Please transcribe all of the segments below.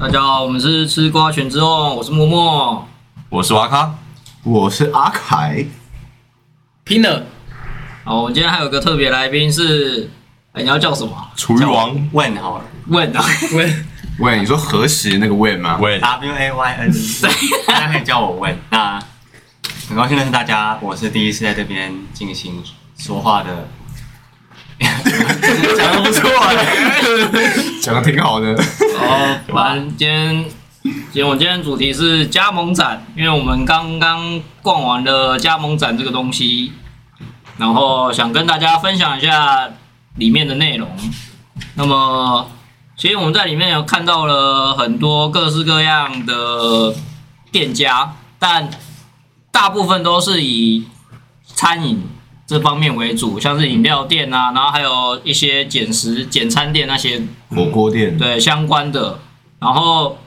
大家好，我们是吃瓜群之后，我是默默。我是瓦卡，我是阿凯，拼了！好，我们今天还有个特别来宾是，哎，你要叫什么？厨余王问好了问啊，问喂，你说何时那个喂吗？喂，W A Y N，大家可以叫我问。那很高兴认识大家，我是第一次在这边进行说话的。讲的不错，讲的挺好的。哦，反正今天，今天我今天主题是加盟展，因为我们刚刚逛完了加盟展这个东西，然后想跟大家分享一下里面的内容。那么，其实我们在里面有看到了很多各式各样的店家，但大部分都是以餐饮这方面为主，像是饮料店啊，然后还有一些简食、简餐店那些火锅店，对相关的。然后，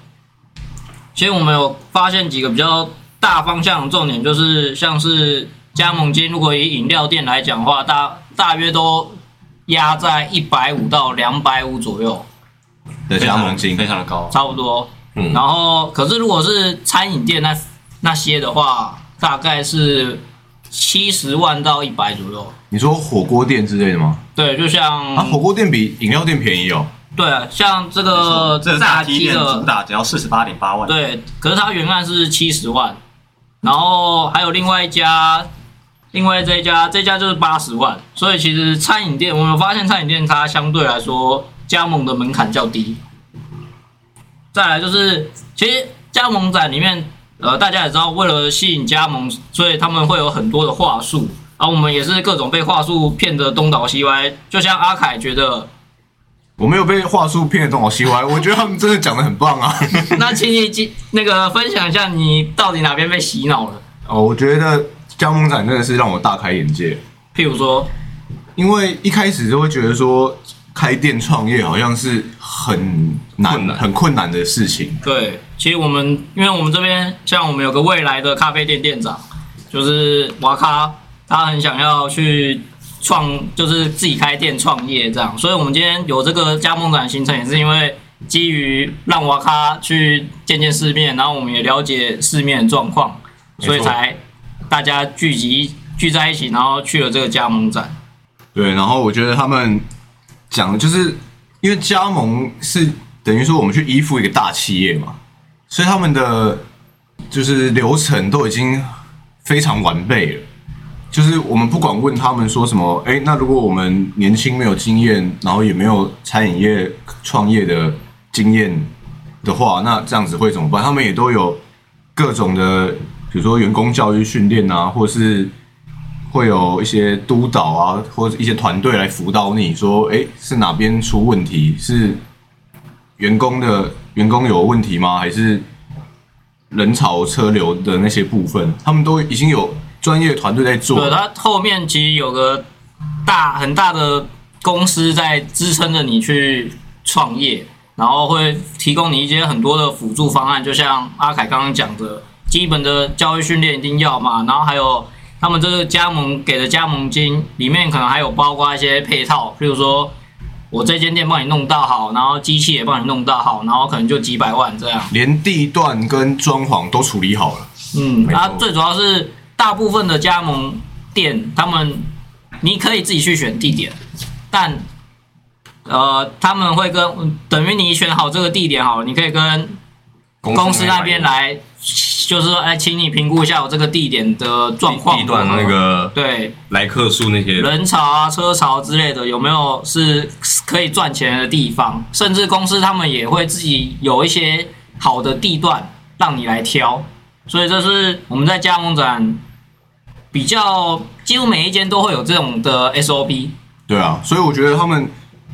其实我们有发现几个比较大方向的重点，就是像是加盟金，如果以饮料店来讲的话，大大约都压在一百五到两百五左右，的加盟金非常的高。差不多。嗯然后，可是如果是餐饮店那那些的话，大概是七十万到一百左右。你说火锅店之类的吗？对，就像、啊，火锅店比饮料店便宜哦。对啊，像这个这炸大鸡的主打只要四十八点八万。，对，可是它原案是七十万，然后还有另外一家，另外这一家，这家就是八十万，所以其实餐饮店，我们有发现餐饮店它相对来说加盟的门槛较低。再来就是，其实加盟展里面，呃，大家也知道，为了吸引加盟，所以他们会有很多的话术，然后我们也是各种被话术骗得东倒西歪。就像阿凯觉得，我没有被话术骗得东倒西歪，我觉得他们真的讲的很棒啊。那请你记那个分享一下，你到底哪边被洗脑了？哦，我觉得加盟展真的是让我大开眼界，譬如说，因为一开始就会觉得说开店创业好像是很难、困难很困难的事情。对，其实我们因为我们这边像我们有个未来的咖啡店店长，就是瓦咖，他很想要去创，就是自己开店创业这样，所以我们今天有这个加盟展行程，也是因为基于让瓦咖去见见世面，然后我们也了解世面的状况，所以才大家聚集聚在一起，然后去了这个加盟展。对，然后我觉得他们讲的就是，因为加盟是等于说我们去依附一个大企业嘛，所以他们的就是流程都已经非常完备了。就是我们不管问他们说什么，哎，那如果我们年轻没有经验，然后也没有餐饮业创业的经验的话，那这样子会怎么办？他们也都有各种的，比如说员工教育训练啊，或是会有一些督导啊，或者一些团队来辅导你说，哎，是哪边出问题？是员工的员工有问题吗？还是人潮车流的那些部分？他们都已经有专业团队在做对，了。它后面其实有个大很大的公司在支撑着你去创业，然后会提供你一些很多的辅助方案，就像阿凯刚刚讲的，基本的教育训练一定要嘛，然后还有他们这个加盟给的加盟金里面可能还有包括一些配套，譬如说。我这间店帮你弄到好，然后机器也帮你弄到好，然后可能就几百万这样。连地段跟装潢都处理好了，嗯，没错它最主要是大部分的加盟店，他们你可以自己去选地点，但呃，他们会跟等于你选好这个地点好了，你可以跟公司那边来，就是说，哎，请你评估一下我这个地点的状况，地段那个对来客数那些，人潮啊、车潮之类的，有没有是可以赚钱的地方？甚至公司他们也会自己有一些好的地段让你来挑，所以这是我们在加盟展比较几乎每一间都会有这种的 SOP。对啊，所以我觉得他们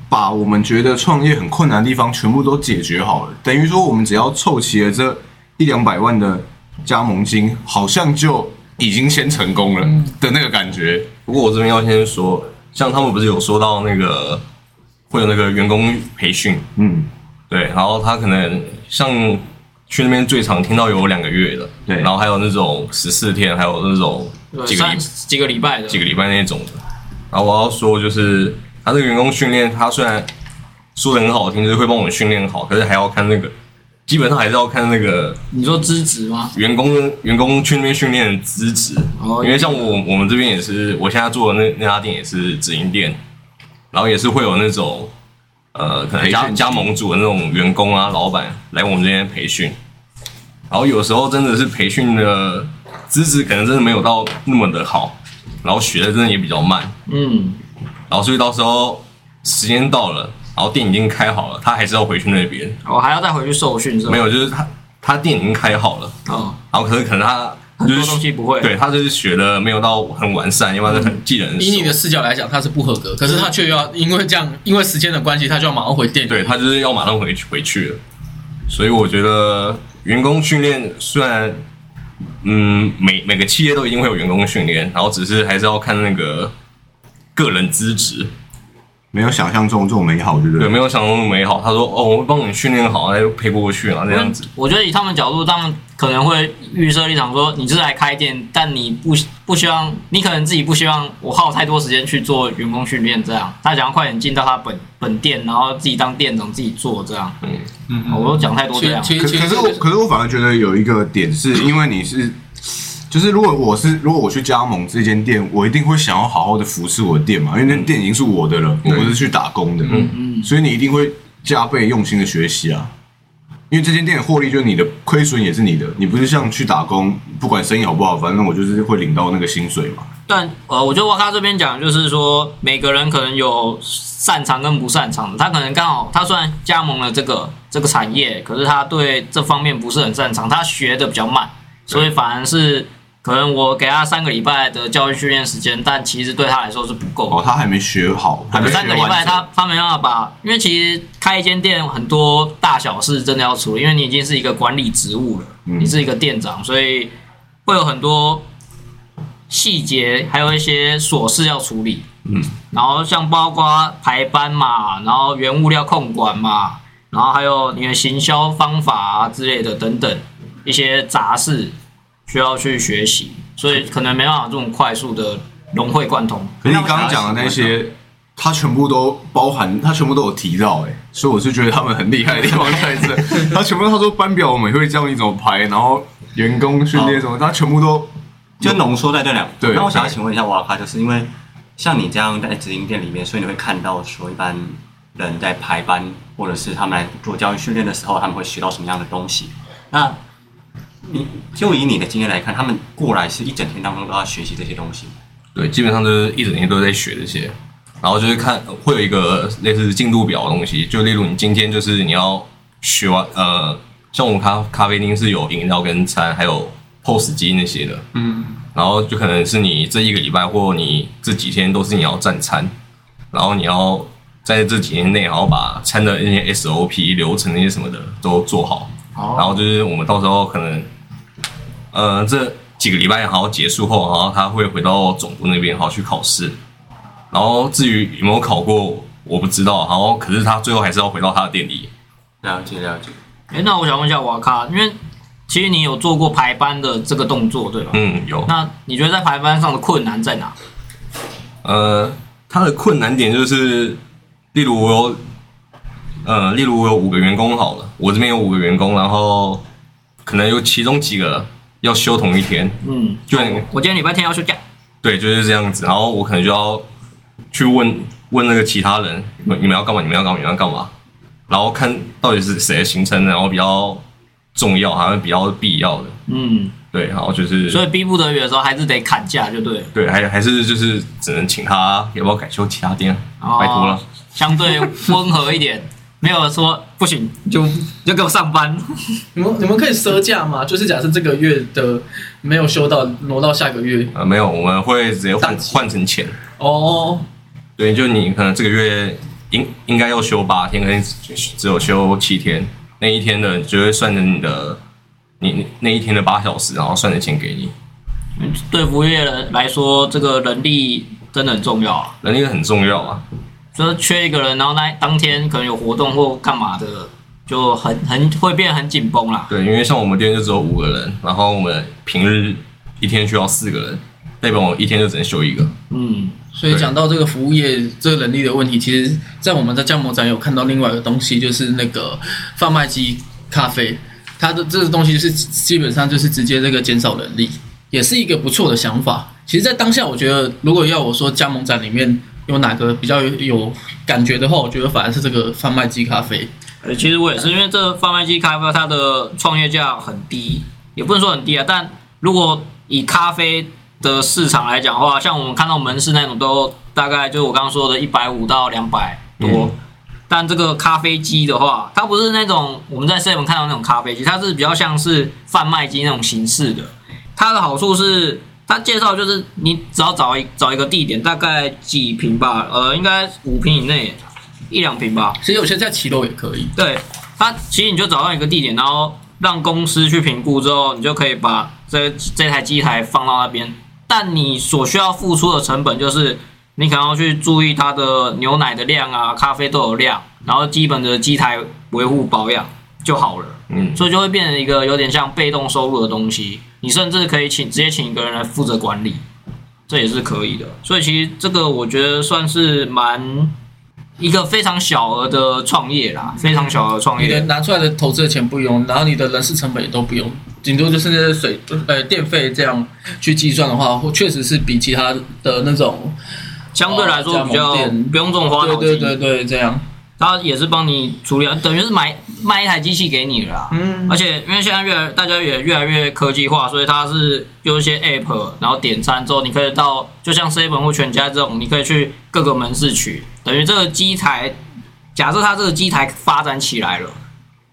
把我们觉得创业很困难的地方全部都解决好了，等于说我们只要凑齐了这一两百万的加盟金，好像就已经先成功了的那个感觉。不过我这边要先说，像他们不是有说到那个会有那个员工培训，嗯，对，然后他可能像去那边最常听到有两个月的，对。然后还有那种十四天，还有那种对几个礼三几个礼拜的，几个礼拜那种的。然后我要说，就是他这个员工训练，他虽然说的很好听，就是会帮我们训练好，可是还要看那个基本上还是要看那个你说资质吗？员工员工去那边训练的资质，哦因为像我我们这边也是，我现在做的那那家店也是直营店，然后也是会有那种呃可能加加盟组的那种员工啊老板来我们这边培训，然后有时候真的是培训的资质可能真的没有到那么的好，然后学的真的也比较慢，嗯，然后所以到时候时间到了，然后店已经开好了，他还是要回去那边，我还要再回去受训是吧？没有就是他他店已经开好了。哦，然后可是可能他很多东西不会。对他就是学的没有到很完善，因为他很技能很。以你的视角来讲，他是不合格，可是他却要因为这样，因为时间的关系，他就要马上回店里。对他就是要马上回去回去了，所以我觉得员工训练虽然嗯每每个企业都一定会有员工训练，然后只是还是要看那个个人资质，没有想象中这么美好，对不对，对？没有想象中美好。他说哦，我会帮你训练好，再配过去啊这样子。我觉得以他们角度，他们可能会预设立场说，你是来开店，但你不不希望，你可能自己不希望我耗太多时间去做员工训练，这样他想要快点进到他本本店，然后自己当店长自己做这样。嗯，我都讲太多其这样。可可是我可是我反而觉得有一个点是，因为你是，就是如果我是如果我去加盟这间店，我一定会想要好好的服侍我的店嘛，因为那店已经是我的了，我不是去打工的，嗯嗯，所以你一定会加倍用心的学习啊。因为这间店的获利就是你的，亏损也是你的，你不是像去打工，不管生意好不好，反正我就是会领到那个薪水嘛。但呃，我觉得瓦卡这边讲就是说，每个人可能有擅长跟不擅长的。他可能刚好，他虽然加盟了这个这个产业，可是他对这方面不是很擅长，他学的比较慢，所以反而是可能我给他三个礼拜的教育训练时间，但其实对他来说是不够。哦，他还没学好，还没学三个礼拜他他没办法把，因为其实开一间店很多大小事真的要处理，因为你已经是一个管理职务了，嗯你是一个店长，所以会有很多细节，还有一些琐事要处理。嗯，然后像包括排班嘛，然后原物料控管嘛，然后还有你的行销方法啊之类的等等一些杂事需要去学习，所以可能没办法这种快速的融会贯通。可是你刚刚讲的那些，他全部都包含，他全部都有提到、欸，所以我是觉得他们很厉害的地方在这。他全部他说班表我们会教你怎么排，然后员工训练什么，他全部都就浓缩在这两。对那我想要请问一下瓦卡，就是因为像你这样在直营店里面，所以你会看到说一般人在排班或者是他们来做教育训练的时候，他们会学到什么样的东西？那你就以你的经验来看，他们过来是一整天当中都要学习这些东西。对，基本上就是一整天都在学这些，然后就是看会有一个类似进度表的东西，就例如你今天就是你要学完，呃，像我们咖咖啡厅是有饮料跟餐，还有 POS 机那些的，嗯，然后就可能是你这一个礼拜或你这几天都是你要站餐，然后你要在这几天内，然后把餐的那些 SOP 流程那些什么的都做好，哦。然后就是我们到时候可能，呃，这几个礼拜好结束后，然后他会回到总部那边，好去考试。然后至于有没有考过，我不知道。然后可是他最后还是要回到他的店里。了解了解。哎，那我想问一下瓦卡，因为其实你有做过排班的这个动作，对吧？嗯，有。那你觉得在排班上的困难在哪？呃，他的困难点就是，例如我有，呃，例如我有五个员工好了，我这边有五个员工，然后可能有其中几个要休同一天，嗯，就我今天礼拜天要休假，对，就是这样子。然后我可能就要去问问那个其他人，你们你们要干嘛？你们要干嘛？你们要干嘛？然后看到底是谁的行程，然后比较重要，还是比较必要的。嗯，对，然后就是所以逼不得已的时候还是得砍价，就对了。对，还还是就是只能请他要不要改修其他店，哦拜托了。相对温和一点，没有说不行就就给我上班。你们你们可以赊假吗？就是假设这个月的没有休到，挪到下个月。呃，没有，我们会直接换换成钱。哦，对，就你可能这个月应应该要休八天，可能只只有休七天，那一天的就会算成你的你你那一天的八小时，然后算成钱给你。对服务业人来说，这个人力真的很重要啊。人力很重要啊，就是缺一个人，然后那当天可能有活动或干嘛的，就很很会变得很紧绷啦。对，因为像我们店就只有五个人，然后我们平日一天需要四个人，代表我一天就只能休一个。嗯，所以讲到这个服务业这个人力的问题，其实，在我们在加盟展有看到另外一个东西，就是那个贩卖机咖啡，它的这个东西就是基本上就是直接这个减少人力，也是一个不错的想法。其实，在当下，我觉得如果要我说加盟展里面有哪个比较有有感觉的话，我觉得反而是这个贩卖机咖啡。呃，其实我也是，因为这贩卖机咖啡它的创业价很低，也不能说很低啊，但如果以咖啡的市场来讲的话，像我们看到门市那种都大概就是我刚刚说的一百五到两百多，但这个咖啡机的话，它不是那种我们在 seven 看到那种咖啡机，它是比较像是贩卖机那种形式的。它的好处是，它介绍就是你只要找一找一个地点，大概几平吧，呃，应该五平以内，一两平吧，其实有些在骑楼也可以。对，他其实你就找到一个地点，然后让公司去评估之后，你就可以把这这台机台放到那边。但你所需要付出的成本就是，你可能要去注意它的牛奶的量啊、咖啡豆的量，然后基本的机台维护保养就好了。嗯，所以就会变成一个有点像被动收入的东西。你甚至可以请直接请一个人来负责管理，这也是可以的。所以其实这个我觉得算是蛮一个非常小额的创业啦，非常小额的创你的业。拿出来的投资的钱不用，然后你的人事成本也都不用，顶多就是那些水呃电费这样去计算的话，或确实是比其他的那种相对来说比较不用这么花对脑筋，对对对这样，它也是帮你处理，等于是买卖一台机器给你了啦。嗯而且因为现在越来大家也越来越科技化，所以它是有一些 app，然后点餐之后，你可以到就像 seven 或全家这种，你可以去各个门市取。等于这个机台，假设它这个机台发展起来了，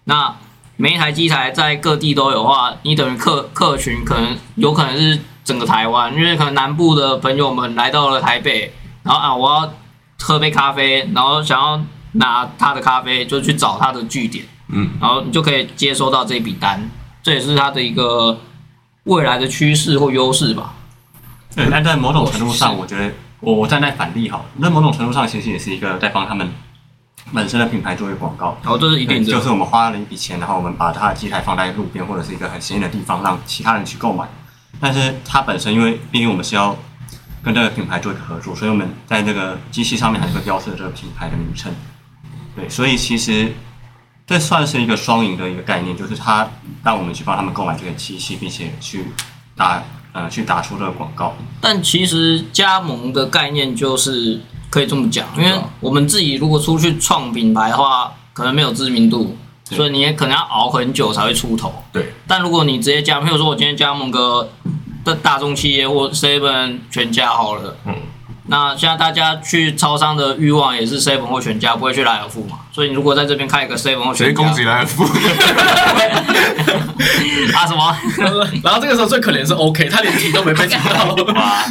那每一台机台在各地都有的话，你等于客客群可能有可能是整个台湾，因为可能南部的朋友们来到了台北，然后啊我要喝杯咖啡，然后想要拿他的咖啡，就去找他的据点。嗯，然后你就可以接收到这笔单，这也是他的一个未来的趋势或优势吧。对，但在某种程度上，我觉得我我站在反例好了，那某种程度上其实也是一个在帮他们本身的品牌做一个广告。然后这是一定的，就是我们花了一笔钱，然后我们把它的机台放在路边或者是一个很显眼的地方，让其他人去购买。但是它本身，因为毕竟我们是要跟这个品牌做一个合作，所以我们在这个机器上面还是会标示这个品牌的名称。对，所以其实这算是一个双赢的一个概念，就是他让我们去帮他们购买这个机器，并且去打呃去打出这个广告。但其实加盟的概念就是可以这么讲，因为我们自己如果出去创品牌的话，可能没有知名度，所以你也可能要熬很久才会出头。对，但如果你直接加，譬如说我今天加盟个的大众企业或 seven 全家好了，嗯，那现在大家去超商的欲望也是 seven 或全家，不会去莱尔富嘛，所以你如果在这边开一个 seven 或全家，直接攻击莱尔富，啊什么？然后这个时候最可怜是 OK，他连提都没被提到。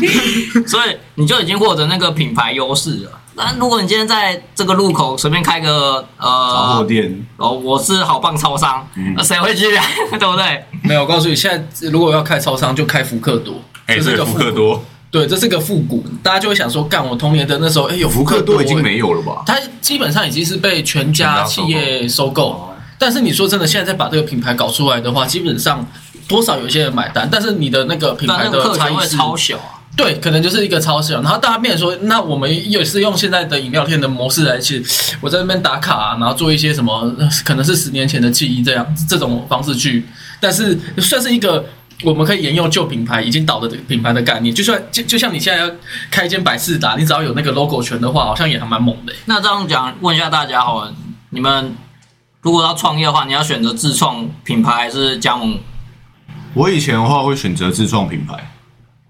所以你就已经获得那个品牌优势了。那如果你今天在这个路口随便开个呃杂货呃，店，哦，我是好棒超商，那谁会去啊？对不对？没有，我告诉你，现在如果要开超商，就开福克多，哎，对，这是个，福克多，对，这是个复古，大家就会想说，干我童年的那时候，哎，有福克多已经欸没有了吧？它基本上已经是被全家企业收购。但是你说真的，现在再把这个品牌搞出来的话，基本上多少有些人买单，但是你的那个品牌的差异是超小啊。对，可能就是一个超小，然后大家变说，那我们也是用现在的饮料店的模式来去，我在那边打卡、然后做一些什么，呃可能是十年前的记忆这样这种方式去，但是算是一个我们可以沿用旧品牌已经倒的品牌的概念，就算就就像你现在要开一间百事达，你只要有那个 logo 权的话，好像也还蛮猛的欸。那这样讲，问一下大家好了，你们如果要创业的话，你要选择自创品牌还是加盟？我以前的话会选择自创品牌，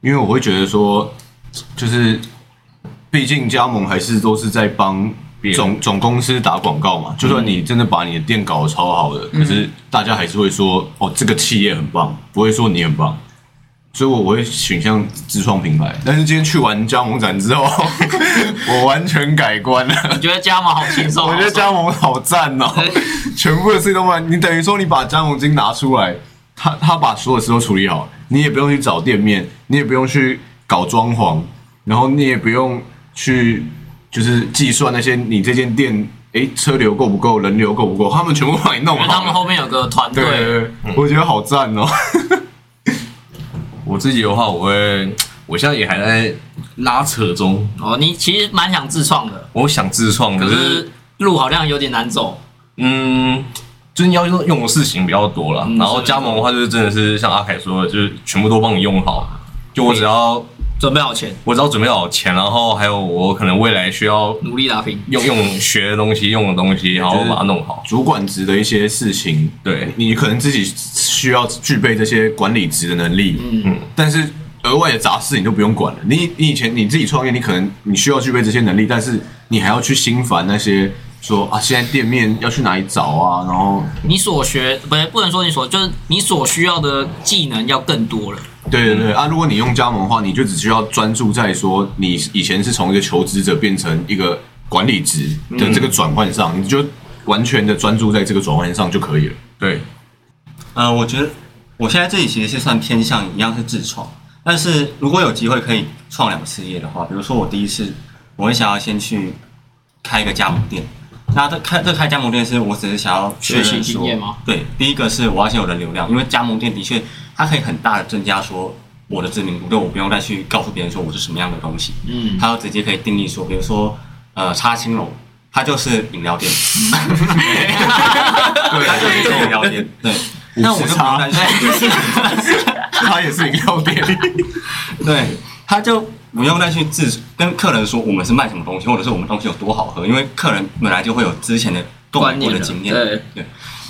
因为我会觉得说，就是毕竟加盟还是都是在帮总总公司打广告嘛。就算你真的把你的店搞得超好的，可是大家还是会说，哦，这个企业很棒，不会说你很棒。所以我我会倾向自创品牌，但是今天去完加盟展之后，我完全改观了。我觉得加盟好轻松？我觉得加盟好赞哦，全部的事都办。你等于说你把加盟金拿出来，他他把所有事都处理好，你也不用去找店面，你也不用去搞装潢，然后你也不用去就是计算那些你这间店诶车流够不够，人流够不够，他们全部帮你弄因为他好了。们后面有个团对对队，对，我觉得好赞哦。我自己的话，我会，我现在也还在拉扯中，哦，你其实蛮想自创的，我想自创，可是可是路好像有点难走。嗯，就是你要用用的事情比较多了。嗯然后加盟的话，就是真的是像阿凯说的，就是全部都帮你用好。就我只要准备好钱，我只要准备好钱，然后还有我可能未来需要努力打拼。用用学的东西、用的东西，然后把它弄好。主管职的一些事情，对你可能自己需要具备这些管理职的能力，嗯嗯，但是额外的杂事你就不用管了。你你以前你自己创业，你可能你需要具备这些能力，但是你还要去心烦那些说啊，现在店面要去哪里找啊，然后你所学不不能说你所就是你所需要的技能要更多了。对对对啊，如果你用加盟的话，你就只需要专注在说你以前是从一个求职者变成一个管理职的这个转换上，你就完全的专注在这个转换上就可以了。对，呃，我觉得我现在自己其实是算偏向一样是自创，但是如果有机会可以创两个事业的话，比如说我第一次我会想要先去开一个加盟店，那这开这开加盟店是我只是想要确学认说习经验吗，对，第一个是我要先有人流量，因为加盟店的确它可以很大的增加说我的知名度，就我不用再去告诉别人说我是什么样的东西，嗯，它要直接可以定义说，比如说呃叉青龙，它就是饮料店，对，它就是饮料店，对。那我就不用担心，它也是饮料店，对，它就不用再去自跟客人说我们是卖什么东西，或者是我们东西有多好喝，因为客人本来就会有之前的购买过的经验。对，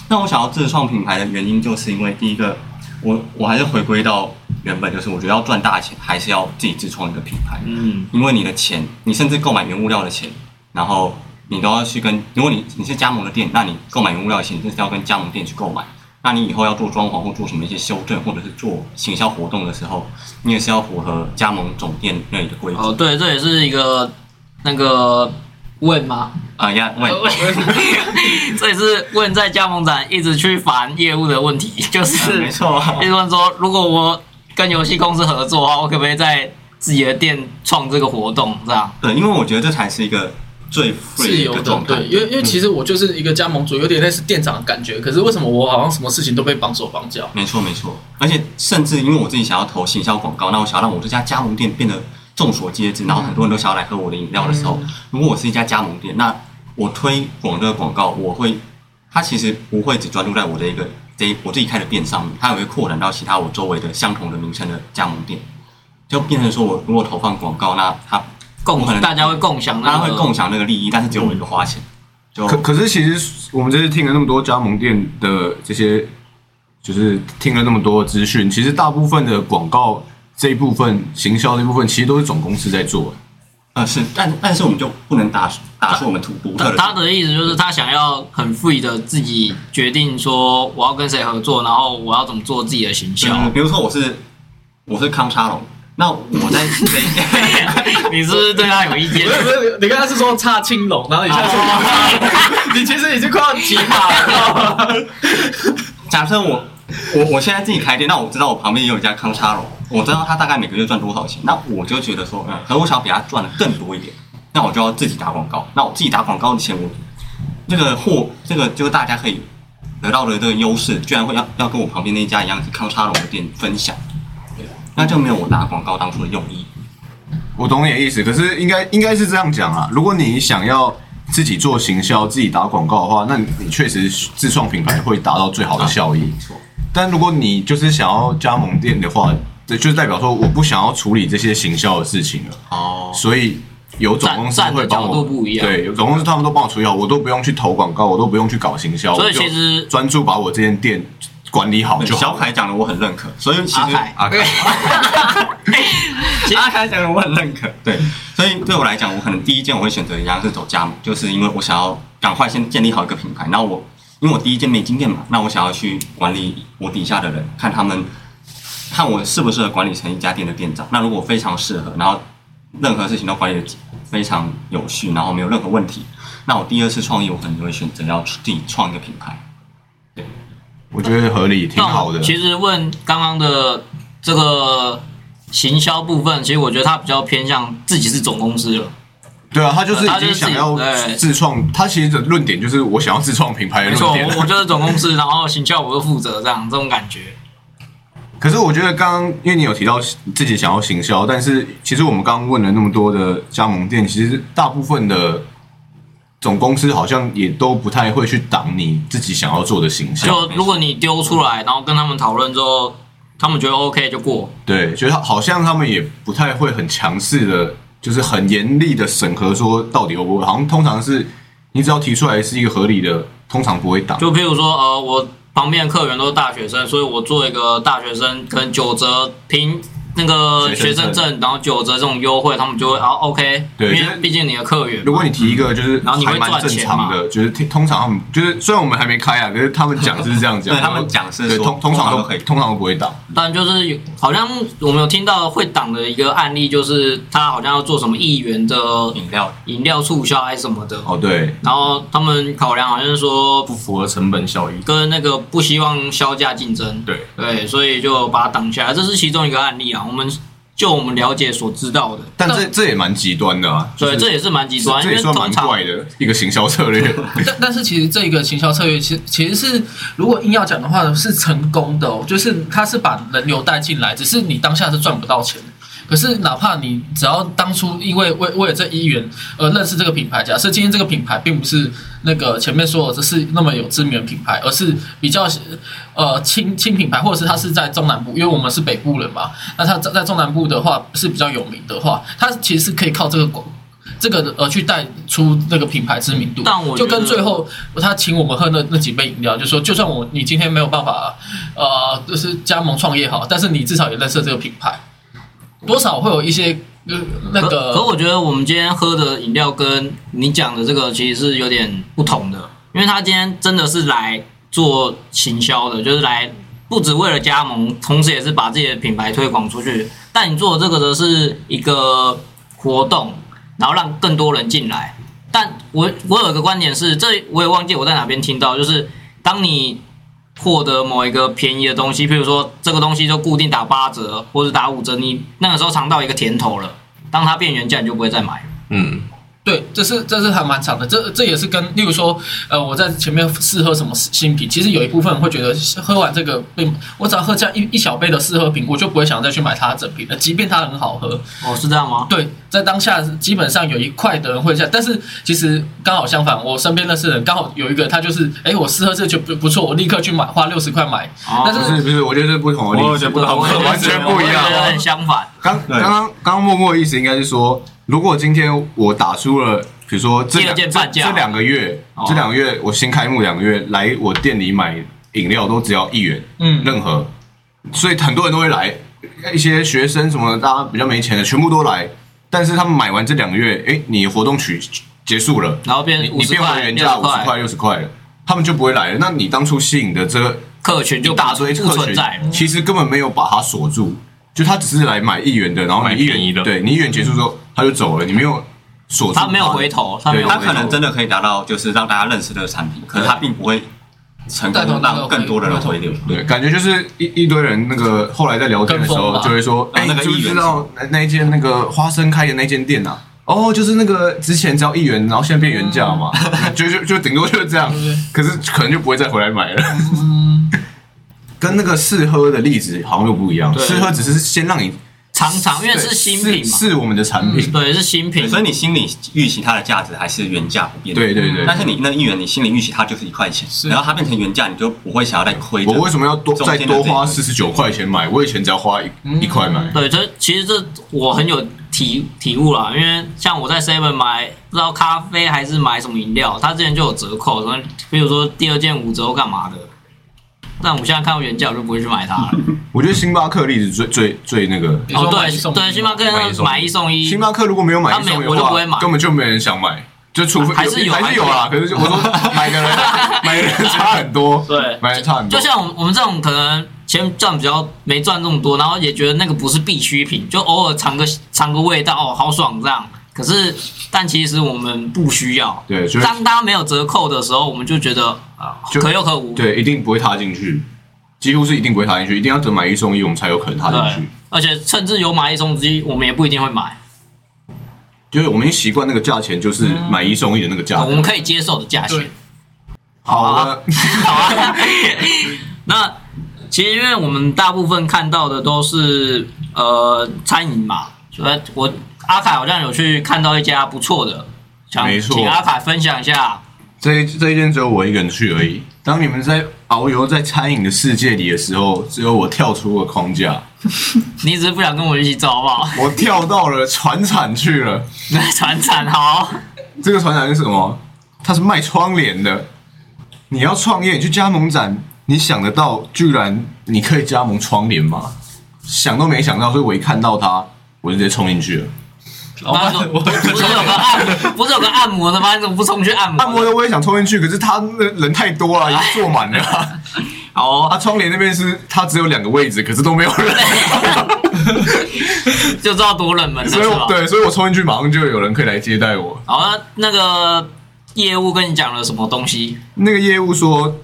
那我想要自创品牌的原因，就是因为第一个，我我还是回归到原本，就是我觉得要赚大钱，还是要自己自创一个品牌。嗯，因为你的钱，你甚至购买原物料的钱，然后你都要去跟，如果你你是加盟的店，那你购买原物料的钱，你就是要跟加盟店去购买。那你以后要做装潢或做什么一些修正，或者是做行销活动的时候，你也是要符合加盟总店那里的规则。哦，对，这也是一个那个问吗？啊呀，问，这也是问在加盟展一直去烦业务的问题，就是没错，一直问说，如果我跟游戏公司合作的话，我可不可以在自己的店创这个活动？这样，对，因为我觉得这才是一个最自由的状态。对，因为因为其实我就是一个加盟主，有点类似店长的感觉。可是为什么我好像什么事情都被绑手绑脚？没错没错，而且甚至因为我自己想要投行销广告，那我想要让我这家加盟店变得众所皆知，然后很多人都想要来喝我的饮料的时候，如果我是一家加盟店，那我推广这个广告，我会，它其实不会只专注在我的一个这一我自己开的店上面，它也会扩展到其他我周围的相同的名称的加盟店，就变成说我如果投放广告，那它共我可能大家会共享那個，大家会共享那个利益，但是只有我一个花钱，就可可是其实我们这次听了那么多加盟店的这些，就是听了那么多资讯，其实大部分的广告这一部分、行销这部分，其实都是总公司在做。呃是，但但是我们就不能打打出我们土独特的他他的意思就是他想要很 free 的自己决定说我要跟谁合作，然后我要怎么做自己的行销。嗯，比如说我是我是康沙龙，那我在谁 你是不是对他有意见不？是不是，你刚才是说差青龙，然后你现在说 你其实已经快要骑马了？假设我我我现在自己开店，那我知道我旁边也有一家康沙龙，我知道他大概每个月赚多少钱，那我就觉得说，嗯，可能我想要比他赚的更多一点，那我就要自己打广告。那我自己打广告的钱，我这个货，这个就是大家可以得到的这个优势，居然会要要跟我旁边那一家一样是康沙龙的店分享，那就没有我打广告当初的用意。我懂你的意思，可是应该应该是这样讲啊。如果你想要自己做行销、自己打广告的话，那你确实自创品牌会达到最好的效益。没错，但如果你就是想要加盟店的话，这就是代表说我不想要处理这些行销的事情了，哦，所以有总公司会帮我对，有总公司他们都帮我处理好，我都不用去投广告，我都不用去搞行销，所以就其实专注把我这间店管理好就小。凯讲的我很认可，所以其实阿凯，阿凯 阿凯讲的我很认可，对，所以对我来讲，我可能第一件我会选择一样是走加盟，就是因为我想要赶快先建立好一个品牌，然后我因为我第一件没经验嘛，那我想要去管理我底下的人，看他们看我适不适合管理成一家店的店长。那如果非常适合，然后任何事情都管理的非常有序，然后没有任何问题，那我第二次创业，我可能就会选择要自己创一个品牌。我觉得合理，挺好的。其实问刚刚的这个行销部分，其实我觉得他比较偏向自己是总公司了。对啊，他就是已经想要自创，他其实的论点就是我想要自创品牌的论点。我我就是总公司，然后行销我就负责这样这种感觉。可是我觉得刚刚因为你有提到自己想要行销，但是其实我们刚刚问了那么多的加盟店，其实大部分的总公司好像也都不太会去挡你自己想要做的形象。就如果你丢出来，然后跟他们讨论之后，他们觉得 OK 就过。对，觉得好像他们也不太会很强势的，就是很严厉的审核说到底 O 不 O，好像通常是你只要提出来是一个合理的，通常不会挡。就譬如说，呃，我旁边的客源都是大学生，所以我做一个大学生可能九折凭那个学学生证，然后九折这种优惠，他们就会啊 OK，因对因为毕竟你的客源。如果你提一个就是然后你会赚钱常的，就是听通常他们就是虽然我们还没开啊，可是他们讲是这样讲，对他们讲是对通通常都通常都可以通常都不会挡。但就是有好像我们有听到会挡的一个案例，就是他好像要做什么议员的饮料饮料促销还是什么的，哦，对，然后他们考量好像是说不符合成本效益。跟那个不希望销价竞争，对，对，所以就把它挡下来，这是其中一个案例啊。我们就我们了解所知道的，但这这也蛮极端的啊，对，就是这也是蛮极端，因这也算蛮怪的一个行销策略。但但是其实这个行销策略，其实其实是如果硬要讲的话，是成功的哦，就是它是把人流带进来，只是你当下是赚不到钱。可是哪怕你只要当初因为为为了这一元而认识这个品牌，假设今天这个品牌并不是那个前面说的这是那么有知名的品牌，而是比较呃轻轻品牌，或者是它是在中南部，因为我们是北部人嘛，那它在在中南部的话是比较有名的话，它其实是可以靠这个广这个呃去带出那个品牌知名度，就但我就跟最后他请我们喝那那几杯饮料，就说就算我你今天没有办法呃就是加盟创业好，但是你至少也认识这个品牌，多少会有一些那可可我觉得我们今天喝的饮料跟你讲的这个其实是有点不同的，因为他今天真的是来做行销的，就是来不止为了加盟，同时也是把自己的品牌推广出去。但你做这个的是一个活动，然后让更多人进来。但我我有一个观点是，这我也忘记我在哪边听到，就是当你获得某一个便宜的东西，譬如说这个东西就固定打八折或者打五折，你那个时候尝到一个甜头了，当它变原价，你就不会再买。嗯，对，这是这是还蛮长的，这这也是跟例如说呃我在前面试喝什么新品，其实有一部分人会觉得喝完这个并我只要喝这样一一小杯的试喝品，我就不会想再去买它的整瓶了，即便它很好喝。哦，是这样吗？对，在当下基本上有一块的人会这样，但是其实刚好相反，我身边认识的人刚好有一个，他就是，哎，我试喝这就不不错，我立刻去买，花六十块买。哦但是不是不是，我觉得是不同的例子，我觉得不同我也觉得完全不一样我也觉得很相反。刚刚刚刚刚默默的意思应该是说，如果今天我打出了，比如说这两这两个月哦，这两个月我新开幕两个月来我店里买饮料都只要一元，嗯。任何，所以很多人都会来，一些学生什么大家比较没钱的全部都来，但是他们买完这两个月，哎，你活动取结束了，然后变你你变五十块、回原价五十块六十块了，他们就不会来了。那你当初吸引的这个客群就大堆不客群在。其实根本没有把它锁住，就他只是来买一元的，然后你一买便宜的。元对你一元结束之后他就走了，你没有锁住，他没有回头，他没有对他可。能真的可以达到就是让大家认识这个产品，可是他并不会成功那个让更多的人回流。对，感觉就是一一堆人那个后来在聊天的时候风吧就会说，哎、然后那个你知道那那一间那个花生开的那间店啊？哦，就是那个之前只要一元，然后现在变原价嘛，就就就顶多就是这样，可是可能就不会再回来买了。跟那个试喝的例子好像又不一样，对试喝只是先让你常常因为是新品嘛，是是我们的产品，对，是新品，，所以你心里预期它的价值还是原价不变。对对对。但是你那一元，你心里预期它就是一块钱，是然后它变成原价，你就不会想要再亏。我为什么要多再多花四十九块钱买？我以前只要花一一块买。对，这其实这我很有体体悟啦，因为像我在 Seven 买不知道咖啡还是买什么饮料，它之前就有折扣，什么比如说第二件五折干嘛的。但我现在看到原价，我就不会去买它了。我觉得星巴克例子最最最那个。哦，说买一送一对对，星巴克买一送一买一送一，星巴克如果没有买一送一的话，我就不会买根本就没人想买。就除非还是有还是有啦，可是就我说买的人 买的人差很多，对买的人差很多。就像我们我们这种可能钱赚比较没赚这么多，然后也觉得那个不是必需品，就偶尔尝个尝个味道，哦，好爽这样。可是，但其实我们不需要。对，就是当它没有折扣的时候，我们就觉得啊，就可有可无。对，一定不会踏进去，几乎是一定不会踏进去，一定要等买一送一，我们才有可能踏进去。，而且甚至有买一送一，我们也不一定会买，就是我们已经习惯那个价钱，就是买一送一的那个价钱。我们可以接受的价钱。好的，好啊。那其实因为我们大部分看到的都是呃餐饮嘛，所以我阿凯好像有去看到一家不错的，想没错请阿凯分享一下。这一这一间只有我一个人去而已。当你们在遨游在餐饮的世界里的时候，只有我跳出了框架，你只是不想跟我一起走，好不好？我跳到了船厂去了。船产好，这个船厂是什么？它是卖窗帘的。你要创业，你去加盟展，你想得到，居然你可以加盟窗帘吗？想都没想到，所以我一看到它，我就直接冲进去了。老板，我不是有个按，不是有个按摩的吗？你怎么不冲去按摩？按摩的我也想冲进去，可是他那人太多了，已经坐满了。好哦，他窗帘那边是他只有两个位置，可是都没有人，就知道多冷门了，所以？我对，所以我冲进去，马上就有人可以来接待我。好，那那个业务跟你讲了什么东西？那个业务说，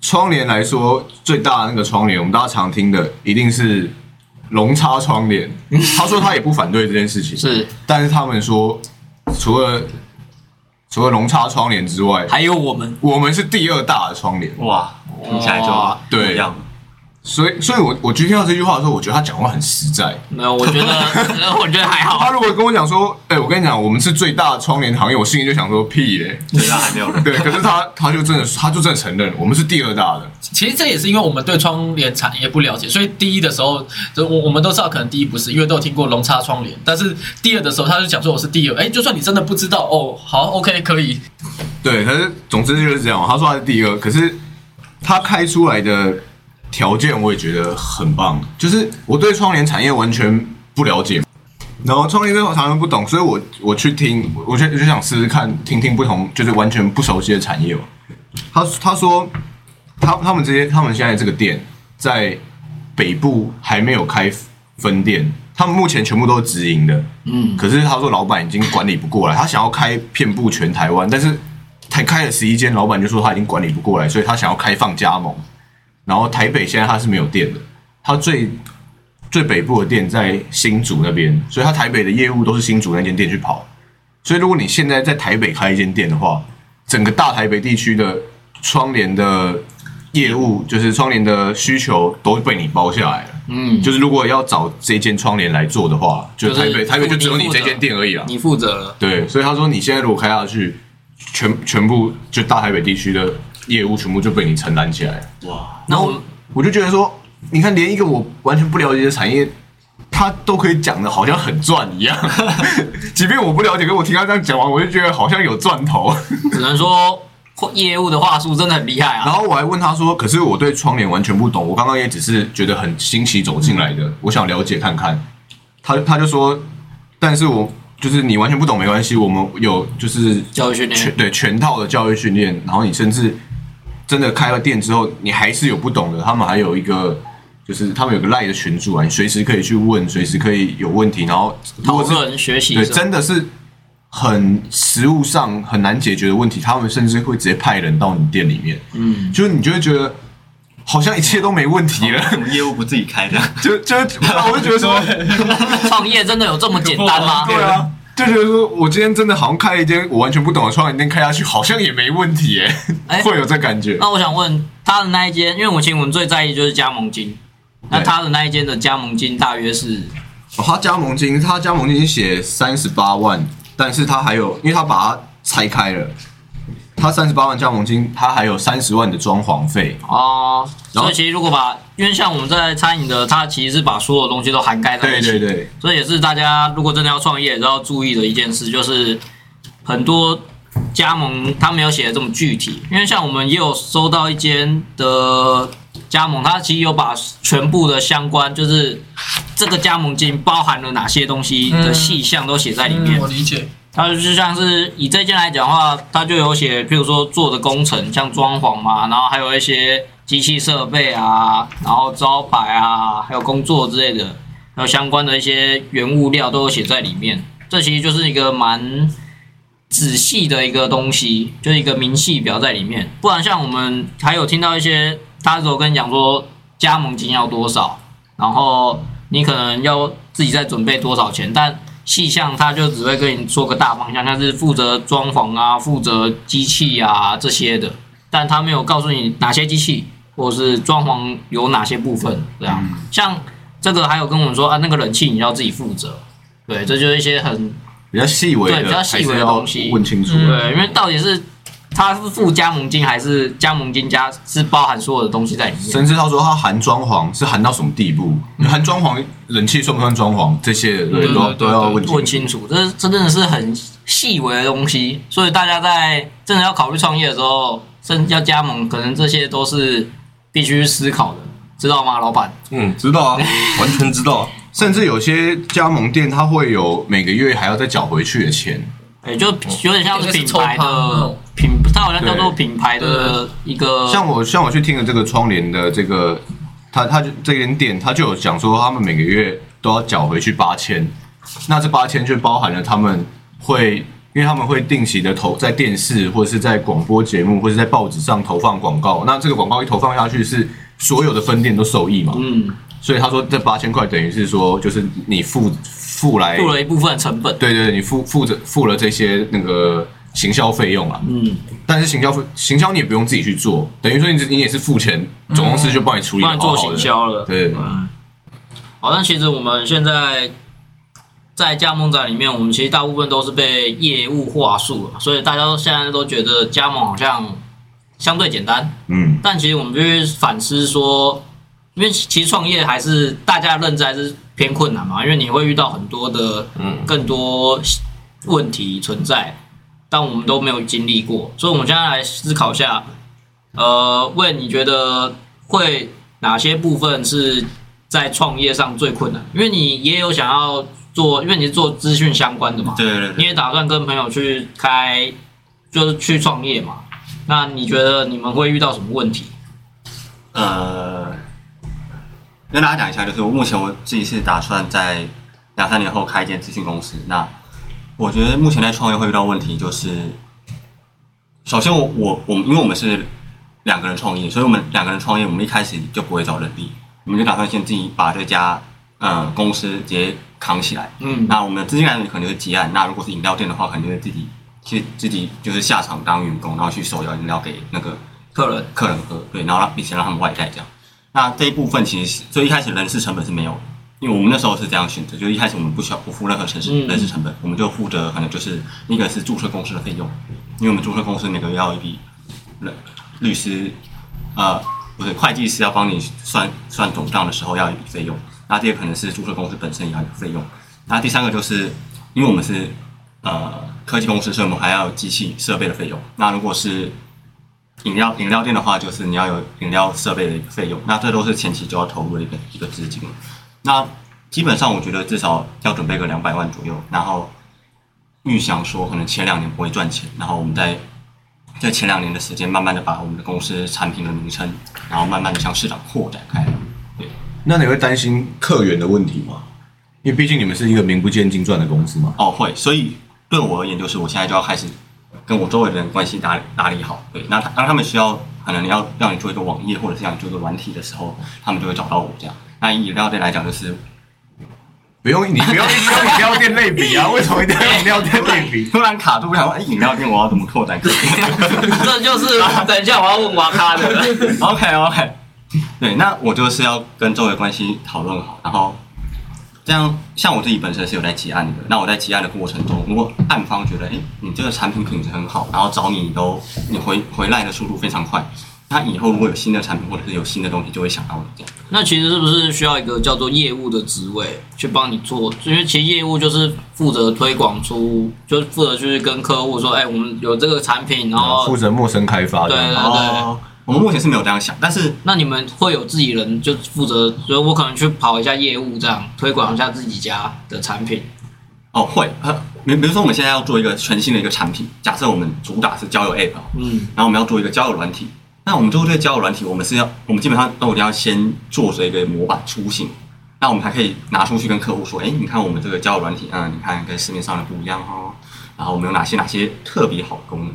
窗帘来说最大的那个窗帘，我们大家常听的一定是龙插窗帘。他说他也不反对这件事情，是但是他们说，除了除了龙插窗帘之外，还有我们，我们是第二大的窗帘。哇，听起来就对不一样。所以，所以我我去听到这句话的时候，我觉得他讲话很实在。没有，我觉得 我觉得还好。他如果跟我讲说，哎、我跟你讲，我们是最大的窗帘行业，我心里就想说屁嘞。对啊，还没有人。对，可是他他就真的他就真的承认我们是第二大的。其实这也是因为我们对窗帘产业不了解，所以第一的时候，就我我们都知道，可能第一不是，因为都有听过龙叉窗帘，但是第二的时候，他就讲说我是第二。哎，就算你真的不知道，哦，好，OK，可以。对，可是总之就是这样。他说他是第二，可是他开出来的条件我也觉得很棒，就是我对窗帘产业完全不了解，然后窗帘这个常常不懂，所以我我去听，我就就想试试看，听听不同，就是完全不熟悉的产业嘛。他他说他他们这些他们现在这个店在北部还没有开分店，他们目前全部都是直营的，嗯，可是他说老板已经管理不过来，他想要开遍布全台湾，但是才开了十一间，老板就说他已经管理不过来，所以他想要开放加盟。然后台北现在它是没有店的，它最最北部的店在新竹那边，所以它台北的业务都是新竹那间店去跑。所以如果你现在在台北开一间店的话，整个大台北地区的窗帘的业务，就是窗帘的需求都被你包下来了。嗯，就是如果要找这间窗帘来做的话，就就是台北台北就只有你这间店而已啊。你负责了。对，所以他说你现在如果开下去，全全部就大台北地区的业务全部就被你承担起来。哇，然后我就觉得说，你看连一个我完全不了解的产业，他都可以讲的好像很赚一样。即便我不了解，跟我听他这样讲完，我就觉得好像有赚头。只能说业务的话术真的很厉害啊。然后我还问他说：“可是我对窗帘完全不懂，我刚刚也只是觉得很新奇走进来的，我想了解看看。”他他就说：“但是我就是你完全不懂没关系，我们有就是教育训练对全套的教育训练，然后你甚至真的开了店之后，你还是有不懂的，他们还有一个。”就是他们有个赖的群主啊，你随时可以去问，随时可以有问题，然后如果是讨论学习对，真的是很实物上很难解决的问题，他们甚至会直接派人到你店里面，嗯，就是你就会觉得好像一切都没问题了，我们业务不自己开的，就就我就觉得说，创业真的有这么简单吗？对啊，就觉得说我今天真的好像开了一间我完全不懂的窗帘店开下去，好像也没问题耶，哎会有这感觉。那我想问他的那一间，因为我其实我们最在意就是加盟金，那他的那一间的加盟金大约是哦他加盟金，他加盟金写三十八万，但是他还有，因为他把它拆开了，他三十八万加盟金，他还有三十万的装潢费。哦，所以其实如果把，因为像我们在餐饮的，他其实是把所有东西都涵盖在一起，对对对，所以也是大家如果真的要创业，都要注意的一件事，就是很多加盟他没有写的这么具体，因为像我们也有收到一间的加盟，他其实有把全部的相关，就是这个加盟金包含了哪些东西的细项都写在里面嗯，我。理解。它就像是以这件来讲的话，它就有写，譬如说做的工程，像装潢嘛，然后还有一些机器设备啊，然后招牌啊，还有工作之类的，还有相关的一些原物料都有写在里面。这其实就是一个蛮仔细的一个东西，就是一个明细表在里面。不然像我们还有听到一些，他有跟你讲说加盟金要多少，然后你可能要自己再准备多少钱，但细项他就只会跟你说个大方向，他是负责装潢啊、负责机器啊这些的，但他没有告诉你哪些机器或者是装潢有哪些部分，这样。像这个还有跟我们说啊，那个冷气你要自己负责，对，这就是一些很比较细微的，对比较细微的东西问清楚。嗯对，因为到底是它是付加盟金还是加盟金加是包含所有的东西在里面？甚至他说他含装潢是含到什么地步？含装潢，冷气算不算装潢？这些对都都要问问清楚。清楚，这这真的是很细微的东西，所以大家在真的要考虑创业的时候，甚至要加盟，可能这些都是必须思考的，知道吗，老板？嗯，知道啊，完全知道啊。甚至有些加盟店，它会有每个月还要再缴回去的钱。哎，就有点像是品牌的种品，它好像叫做品牌的一个，像我像我去听了这个窗帘的这个，他他就这间店，他就有讲说，他们每个月都要缴回去八千，那这八千就包含了他们会，因为他们会定期的投在电视或者是在广播节目或者在报纸上投放广告，那这个广告一投放下去，是所有的分店都受益嘛？嗯，所以他说这八千块等于是说，就是你付付来，付了一部分成本。对对对，你付付着付了这些那个行销费用啊，嗯，但是行销费行销你也不用自己去做，等于说你你也是付钱，总公司就帮你处理帮你做行销了。对，嗯，好，但其实我们现在在加盟展里面，我们其实大部分都是被业务话术了，所以大家都现在都觉得加盟好像相对简单，嗯，但其实我们必须反思说，因为其实创业还是大家的认知还是偏困难嘛，因为你会遇到很多的嗯。更多问题存在，但我们都没有经历过，所以我们现在来思考一下，呃，问你觉得会哪些部分是在创业上最困难？因为你也有想要做，因为你是做资讯相关的嘛，对对对你也打算跟朋友去开，就是去创业嘛？那你觉得你们会遇到什么问题？呃，跟大家讲一下，就是我目前我自己是打算在两三年后开一间咨询公司。那我觉得目前在创业会遇到问题，就是首先我我我们因为我们是两个人创业，所以我们两个人创业，我们一开始就不会找人力，我们就打算先自己把这家呃公司直接扛起来。嗯，那我们的资金来源可能就是结案，那如果是饮料店的话，可能就是自己去自己就是下场当员工，然后去手摇饮料给那个客人，客人喝，对，然后让并且让他们外带这样。那这一部分其实是最一开始人事成本是没有的，因为我们那时候是这样选择，就一开始我们不需要不付任何城市嗯人事成本，我们就负责可能就是一个是注册公司的费用，因为我们注册公司每个月要一笔律律师呃不是会计师要帮你算算总账的时候要一笔费用，那这些可能是注册公司本身也要有费用。那第三个就是因为我们是呃科技公司，所以我们还要有机器设备的费用。那如果是饮料饮料店的话，就是你要有饮料设备的一个费用，那这都是前期就要投入的一个一个资金。那基本上我觉得至少要准备个两百万左右，然后预想说可能前两年不会赚钱，然后我们在在前两年的时间，慢慢的把我们的公司产品的名称，然后慢慢的向市场扩展开来。对，那你会担心客源的问题吗？因为毕竟你们是一个名不见经传的公司嘛。哦会，所以对我而言，就是我现在就要开始跟我周围的人关系打打理好。对，那他当他们需要可能你要让你做一个网页，或者是让你做一个软体的时候，他们就会找到我这样。那以饮料店来讲，就是不用，你 不要一直用饮料店类比啊！为什么一定要用饮料店类比？突然卡住，我想说，哎，饮料店我要怎么拓展这就是等一下我要问瓦卡的。？OK OK，对，那我就是要跟周围关系讨论好，然后这样，像我自己本身是有在结案的，那我在结案的过程中，如果案方觉得，哎，你这个产品品质很好，然后找你都你回回来的速度非常快，那以后如果有新的产品或者是有新的东西，就会想到你这样。那其实是不是需要一个叫做业务的职位去帮你做？因为其实业务就是负责推广出，就是负责去跟客户说，哎，我们有这个产品，然后负责陌生开发对。对对哦，我们目前是没有这样想，但是那你们会有自己人就负责，所以我可能去跑一下业务，这样推广一下自己家的产品。哦会，呃，比比如说我们现在要做一个全新的一个产品，假设我们主打是交友 App，嗯，然后我们要做一个交友软体，那我们做这个交友软体，我们是要，我们基本上都一定要先做出一个模板雏形，那我们才可以拿出去跟客户说，哎，你看我们这个交友软体，嗯，你看跟市面上的不一样哦，然后我们有哪些哪些特别好的功能。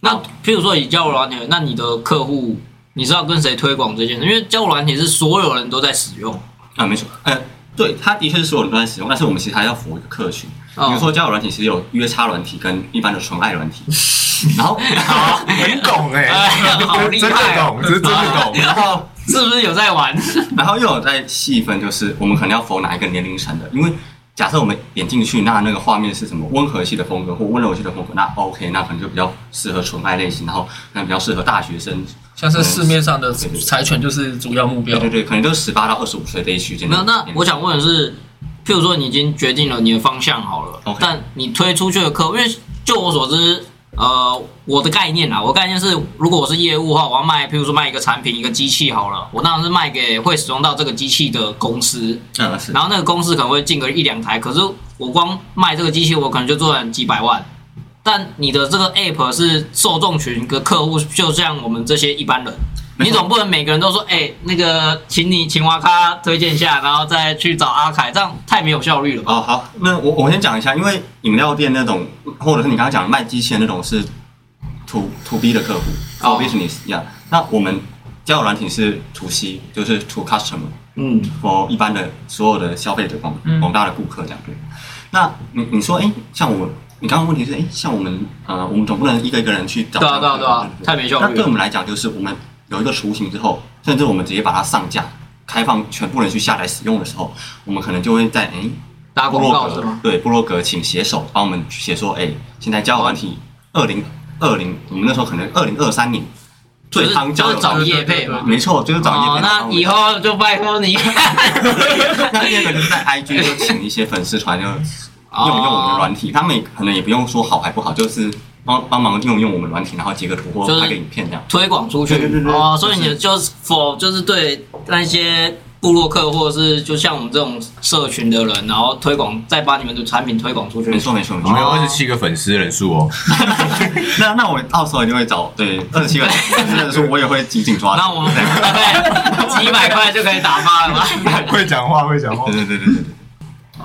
那譬如说以交友软体，那你的客户你是要跟谁推广这件事？因为交友软体是所有人都在使用，啊，没错，呃，对，它的确是所有人都在使用，但是我们其实还要服务一个客群。哦比如说交友软体其实有约叉软体跟一般的纯爱软体，然后很懂哎、哎好厉真的懂，真的懂。然后是不是有在玩？然后又有在细分，就是我们可能要否哪一个年龄层的，因为假设我们点进去，那那个画面是什么温和系的风格或温柔系的风格，那 OK，那可能就比较适合纯爱类型，然后可能比较适合大学生。像是市面上的柴犬就是主要目标对。对对，可能就是十八到二十五岁这一区间的没有，那我想问的是，譬如说你已经决定了你的方向好了但你推出去的客户，因为就我所知，呃，我的概念啊，我的概念是，如果我是业务的话，我要卖，譬如说卖一个产品、一个机器好了，我当然是卖给会使用到这个机器的公司，嗯是。然后那个公司可能会进个一两台，可是我光卖这个机器，我可能就赚几百万。但你的这个 app 是受众群跟客户，就像我们这些一般人，你总不能每个人都说，哎、那个，请你请娃咖推荐一下，然后再去找阿凯，这样太没有效率了吧？哦，好，那我我先讲一下，因为饮料店那种，或者是你刚刚讲的卖机器的那种是 to to B 的客户哦，for business 一样。那我们交友软体是 to C，就是 to customer。嗯，for 一般的所有的消费者广嗯广大的顾客这样对。那你你说，哎、像我，你刚刚问题是，哎、像我们呃，我们总不能一个一个人去找对啊对啊对啊太没效率那对我们来讲，就是我们有一个雏形之后，甚至我们直接把它上架，开放全部人去下载使用的时候，我们可能就会在哎。打部落格？对，部落格请写手帮我们写说，哎、现在交友软体二零二零，我们那时候可能二零二三年最就是夯交友就是找软体业配嘛。没错，就是找业哦配。，那以后就拜托你。那第二个就是在 IG 就请一些粉丝团就用一用我们的软体，他们也可能也不用说好还不好，就是帮帮忙用用我们软体，然后截个图或就是拍个影片这样。推广出去。对对对对哦，所以就是你就是 for 就是对那些部落客或者是就像我们这种社群的人，然后推广再把你们的产品推广出去。没错没错没错我们。有二十七个粉丝人数哦，那那我到时候一定会找对二十七个粉丝人数，我也会紧紧抓住。那我们 对几百块就可以打发了吗？会讲话会讲话对对对对对对。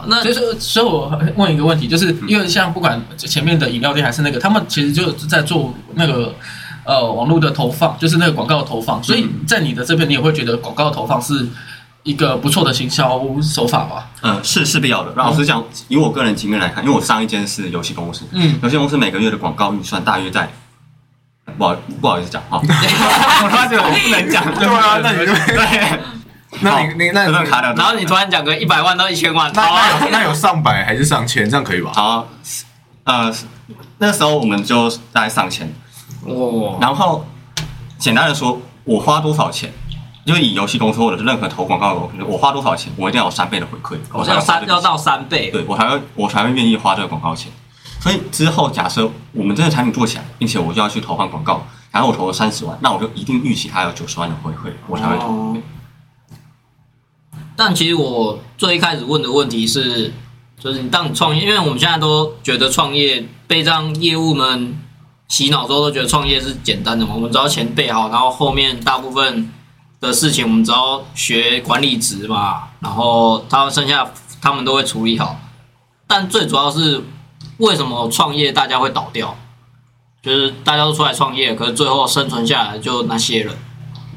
那所以说，所以我问一个问题，就是因为像不管前面的饮料店还是那个，他们其实就在做那个呃网络的投放，就是那个广告的投放，所以在你的这边，你也会觉得广告投放是一个不错的行销手法吧？嗯，是是必要的。老实讲，以我个人经验来看，因为我上一间是游戏公司，嗯，游戏公司每个月的广告预算大约在，不好不好意思讲哈，我发觉我不能讲，对啊那你就对，那你你那这段卡掉，然后你突然讲个一百万到一千万，那那有那有上百还是上千，这样可以吧？好，呃，那时候我们就大概上千，哇，然后简单的说，我花多少钱，就以游戏公司或者是任何投广告的公司，我花多少钱，我一定要有三倍的回馈，我才要三要到三倍，对我才会我才会愿意花这个广告钱。所以之后假设我们这个产品做起来，并且我就要去投放广告，然后我投了三十万，那我就一定预期它有九十万的回馈，我才会投。哦但其实我最一开始问的问题是，就是你当你创业，因为我们现在都觉得创业被这样业务们洗脑之后，都觉得创业是简单的嘛，我们只要钱备好，然后后面大部分的事情我们只要学管理职嘛，然后他们剩下他们都会处理好。但最主要是为什么创业大家会倒掉？就是大家都出来创业，可是最后生存下来就那些人。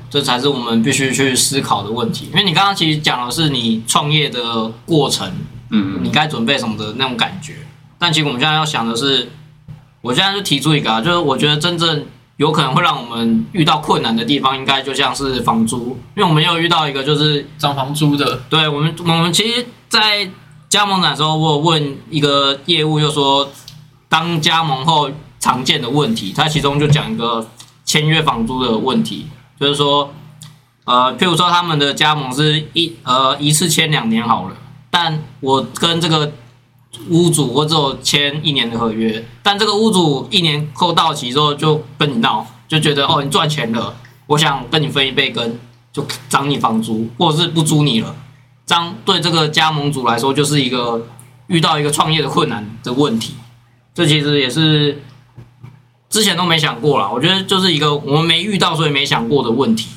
这才是我们必须去思考的问题。因为你刚刚其实讲的是你创业的过程，嗯你该准备什么的那种感觉。但其实我们现在要想的是，我现在就提出一个啊，就是我觉得真正有可能会让我们遇到困难的地方，应该就像是房租，因为我们有遇到一个就是涨房租的，对我们，我们其实，在加盟展的时候，我有问一个业务，就说当加盟后常见的问题，他其中就讲一个签约房租的问题，就是说，呃，譬如说他们的加盟是一呃一次签两年好了，但我跟这个屋主我只有签一年的合约，但这个屋主一年后到期之后就跟你闹，就觉得哦你赚钱了，我想跟你分一杯羹，就涨你房租，或者是不租你了。这样对这个加盟主来说，就是一个遇到一个创业的困难的问题。这其实也是之前都没想过啦，我觉得就是一个我们没遇到，所以没想过的问题。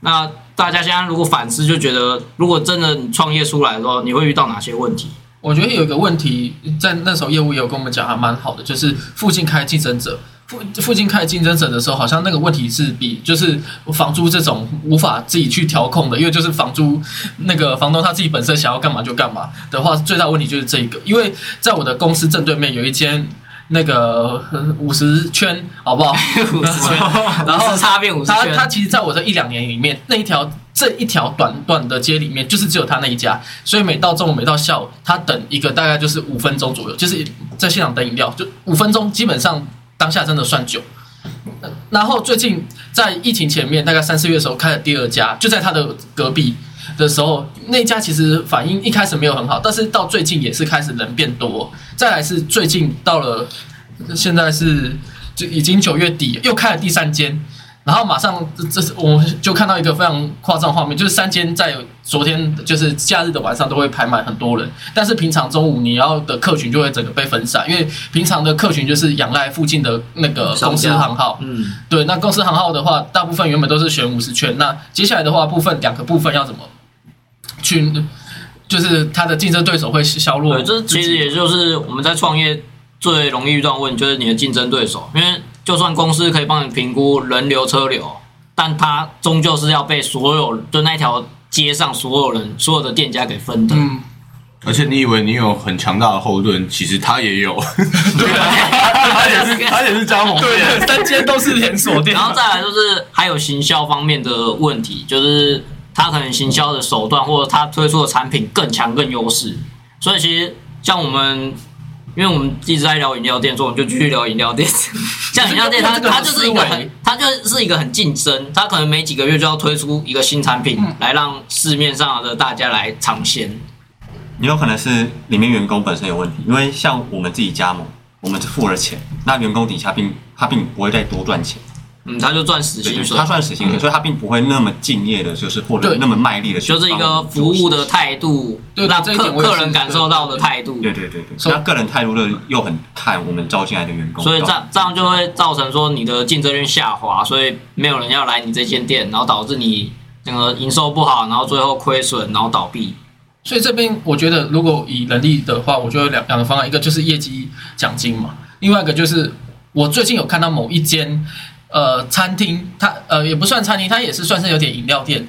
那大家现在如果反思，就觉得如果真的你创业出来的时候，你会遇到哪些问题？我觉得有一个问题，在那时候业务也有跟我们讲，还蛮好的，就是附近开竞争者。附附近开竞争者的时候，好像那个问题是比就是房租这种无法自己去调控的，因为就是房租那个房东他自己本身想要干嘛就干嘛的话，最大问题就是这一个。因为在我的公司正对面有一间那个五十圈，好不好？五十圈，然后差变五十圈，他他其实在我这一两年里面，那一条这一条短短的街里面，就是只有他那一家，所以每到中午，每到下午，他等一个大概就是五分钟左右，就是在现场等饮料，就五分钟，基本上当下真的算久。呃然后最近在疫情前面，大概三四月的时候开了第二家，就在他的隔壁的时候，那家其实反应一开始没有很好，但是到最近也是开始人变多。再来是最近到了现在是就已经九月底，又开了第三间，然后马上这这是我们就看到一个非常夸张的画面，就是三间在昨天就是假日的晚上都会排满很多人，但是平常中午你要的客群就会整个被分散，因为平常的客群就是仰赖附近的那个公司行号，嗯，对，那公司行号的话，大部分原本都是选五十圈，那接下来的话，部分两个部分要怎么去，就是他的竞争对手会削弱对，这。其实也就是我们在创业最容易遇到问题，就是你的竞争对手。因为就算公司可以帮你评估人流、车流，但他终究是要被所有就那条街上所有人、所有的店家给分的。嗯，而且你以为你有很强大的后盾，其实他也有，对 他也是他也是加盟对，店，三间都是连锁店然，后再来就是还有行销方面的问题，就是他可能行销的手段或者他推出的产品更强、更优势。所以其实像我们，因为我们一直在聊饮料店，所以我们就继续聊饮料店。像饮料店，它这个它就是一个很，它就是一个很竞争，它可能每几个月就要推出一个新产品，来让市面上的大家来尝鲜。也有可能是里面员工本身有问题，因为像我们自己加盟，我们是付了钱，那员工底下并他并不会再多赚钱，嗯，他就赚死对对，薪水。他，算死薪水，所以他并不会那么敬业的，就是或者那么卖力的，就是一个服务的，态度，对让这一点我也是客客人感受到的态度。对对对对，所以那个人态度的又很看我们招进来的员工，所以这样这样就会造成说你的竞争力下滑，所以没有人要来你这间店，然后导致你整个营收不好，然后最后亏损，然后倒闭。所以这边我觉得，如果以人力的话，我就有两两个方案，一个就是业绩奖金嘛，另外一个就是我最近有看到某一间呃餐厅，它呃也不算餐厅，它也是算是有点饮料店，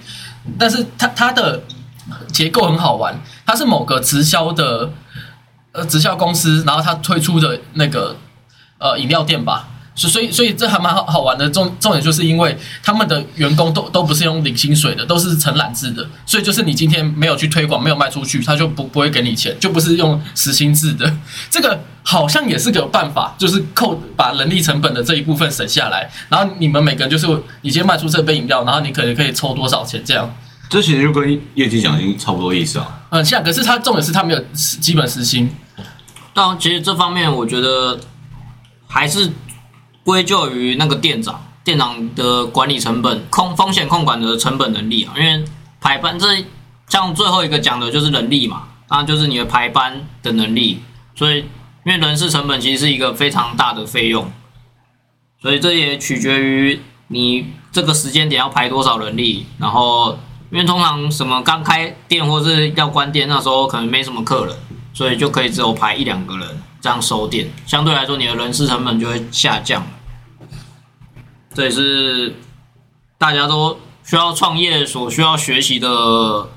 但是它它的结构很好玩，它是某个直销的呃直销公司，然后它推出的那个呃饮料店吧。所所以所以这还蛮好好玩的，重重点就是因为他们的员工都都不是用领薪水的，都是承揽制的，所以就是你今天没有去推广，没有卖出去，他就不不会给你钱，就不是用实薪制的。这个好像也是个办法，就是扣把人力成本的这一部分省下来，然后你们每个人就是你今天卖出这杯饮料，然后你可能可以抽多少钱这样。这其实就跟业绩奖金差不多意思啊。嗯，像可是他重点是他没有基本时薪，但其实这方面我觉得还是归咎于那个店长，店长的管理成本、控风险控管的成本能力啊。因为排班这像最后一个讲的就是人力嘛，那就是你的排班的能力。所以因为人事成本其实是一个非常大的费用，所以这也取决于你这个时间点要排多少人力，然后。因为通常什么刚开店或是要关店，那时候可能没什么客人，所以就可以只有排一两个人这样收店，相对来说你的人事成本就会下降。这也是大家都需要创业所需要学习的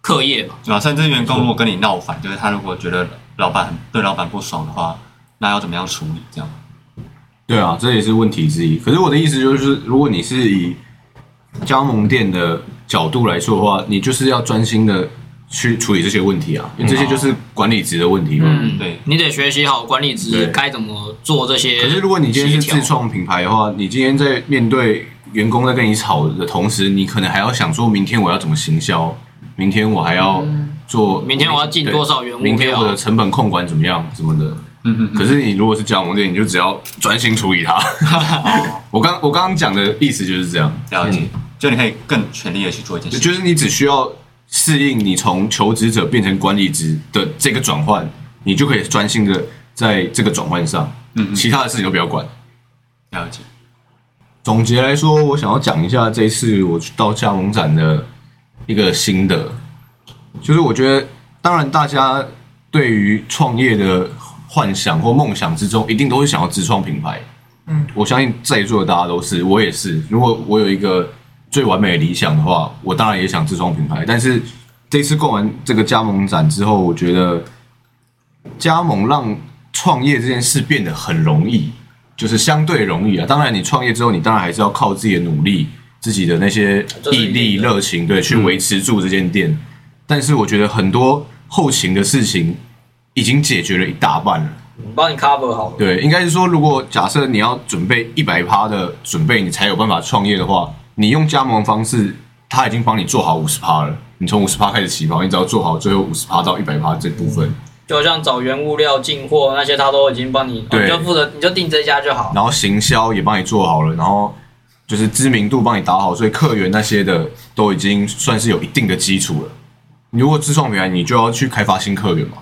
课业吧。对吧？甚至员工如果跟你闹翻，就是他如果觉得老板很对老板不爽的话，那要怎么样处理？这样对啊，这也是问题之一。可是我的意思就是，如果你是以加盟店的角度来说的话，你就是要专心的去处理这些问题啊，因为这些就是管理职的问题嘛。嗯，对。你得学习好管理职该怎么做这些。可是如果你今天是自，创品牌的话，你今天在面对员工在跟你吵的同时，你可能还要想说明天我要怎么行销，明天我还要做，明天我要进多少原物料明天我的成本控管怎么样什么的。嗯嗯可是你如果是加盟店，你就只要专心处理它。我刚我刚刚讲的意思就是这样，了解。嗯，就你可以更全力的去做一件事。就是你只需要适应你从求职者变成管理职的这个转换，你就可以专心的在这个转换上，嗯嗯其他的事情都不要管。了解，总结来说，我想要讲一下这一次我去到加盟展的一个心得，就是我觉得，当然大家对于创业的幻想或梦想之中，一定都是想要自创品牌。嗯，我相信在座的大家都是，我也是。如果我有一个最完美的理想的话，我当然也想自创品牌。但是这次逛完这个加盟展之后，我觉得加盟让创业这件事变得很容易，就是相对容易啊。当然，你创业之后，你当然还是要靠自己的努力，自己的那些毅力、热情，对，去维持住这间店。但是我觉得很多后勤的事情已经解决了一大半了。帮你 cover 好了。对，应该是说，如果假设你要准备一百趴的准备，你才有办法创业的话，你用加盟方式，他已经帮你做好五十趴了。你从五十趴开始起跑，你只要做好最后五十趴到一百趴这部分，就像找原物料、进货那些，他都已经帮你，对你就负责你就定这家就好。然后行销也帮你做好了，然后就是知名度帮你打好，所以客源那些的都已经算是有一定的基础了。你如果自创品牌，你就要去开发新客源嘛，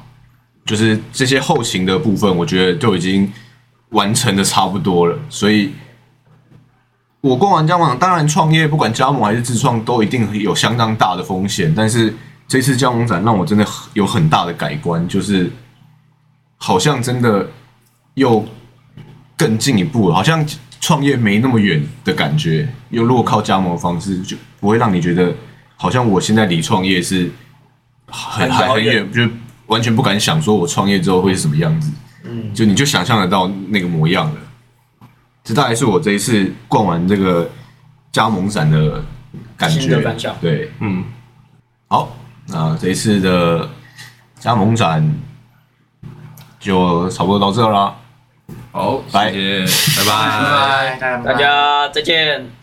就是这些后勤的部分，我觉得就已经完成的差不多了。所以，我逛完加盟，当然创业不管加盟还是自创，都一定有相当大的风险。但是这次加盟展让我真的有很大的改观，就是好像真的又更进一步了，好像创业没那么远的感觉。又如果靠加盟的方式，就不会让你觉得好像我现在离创业是很还很远，就完全不敢想说我创业之后会是什么样子。嗯，就你就想象得到那个模样了。这大概是我这一次逛完这个加盟展的感觉。对，嗯，好，那这一次的加盟展就差不多到这啦。好，拜谢谢，拜拜。拜拜，大家再见。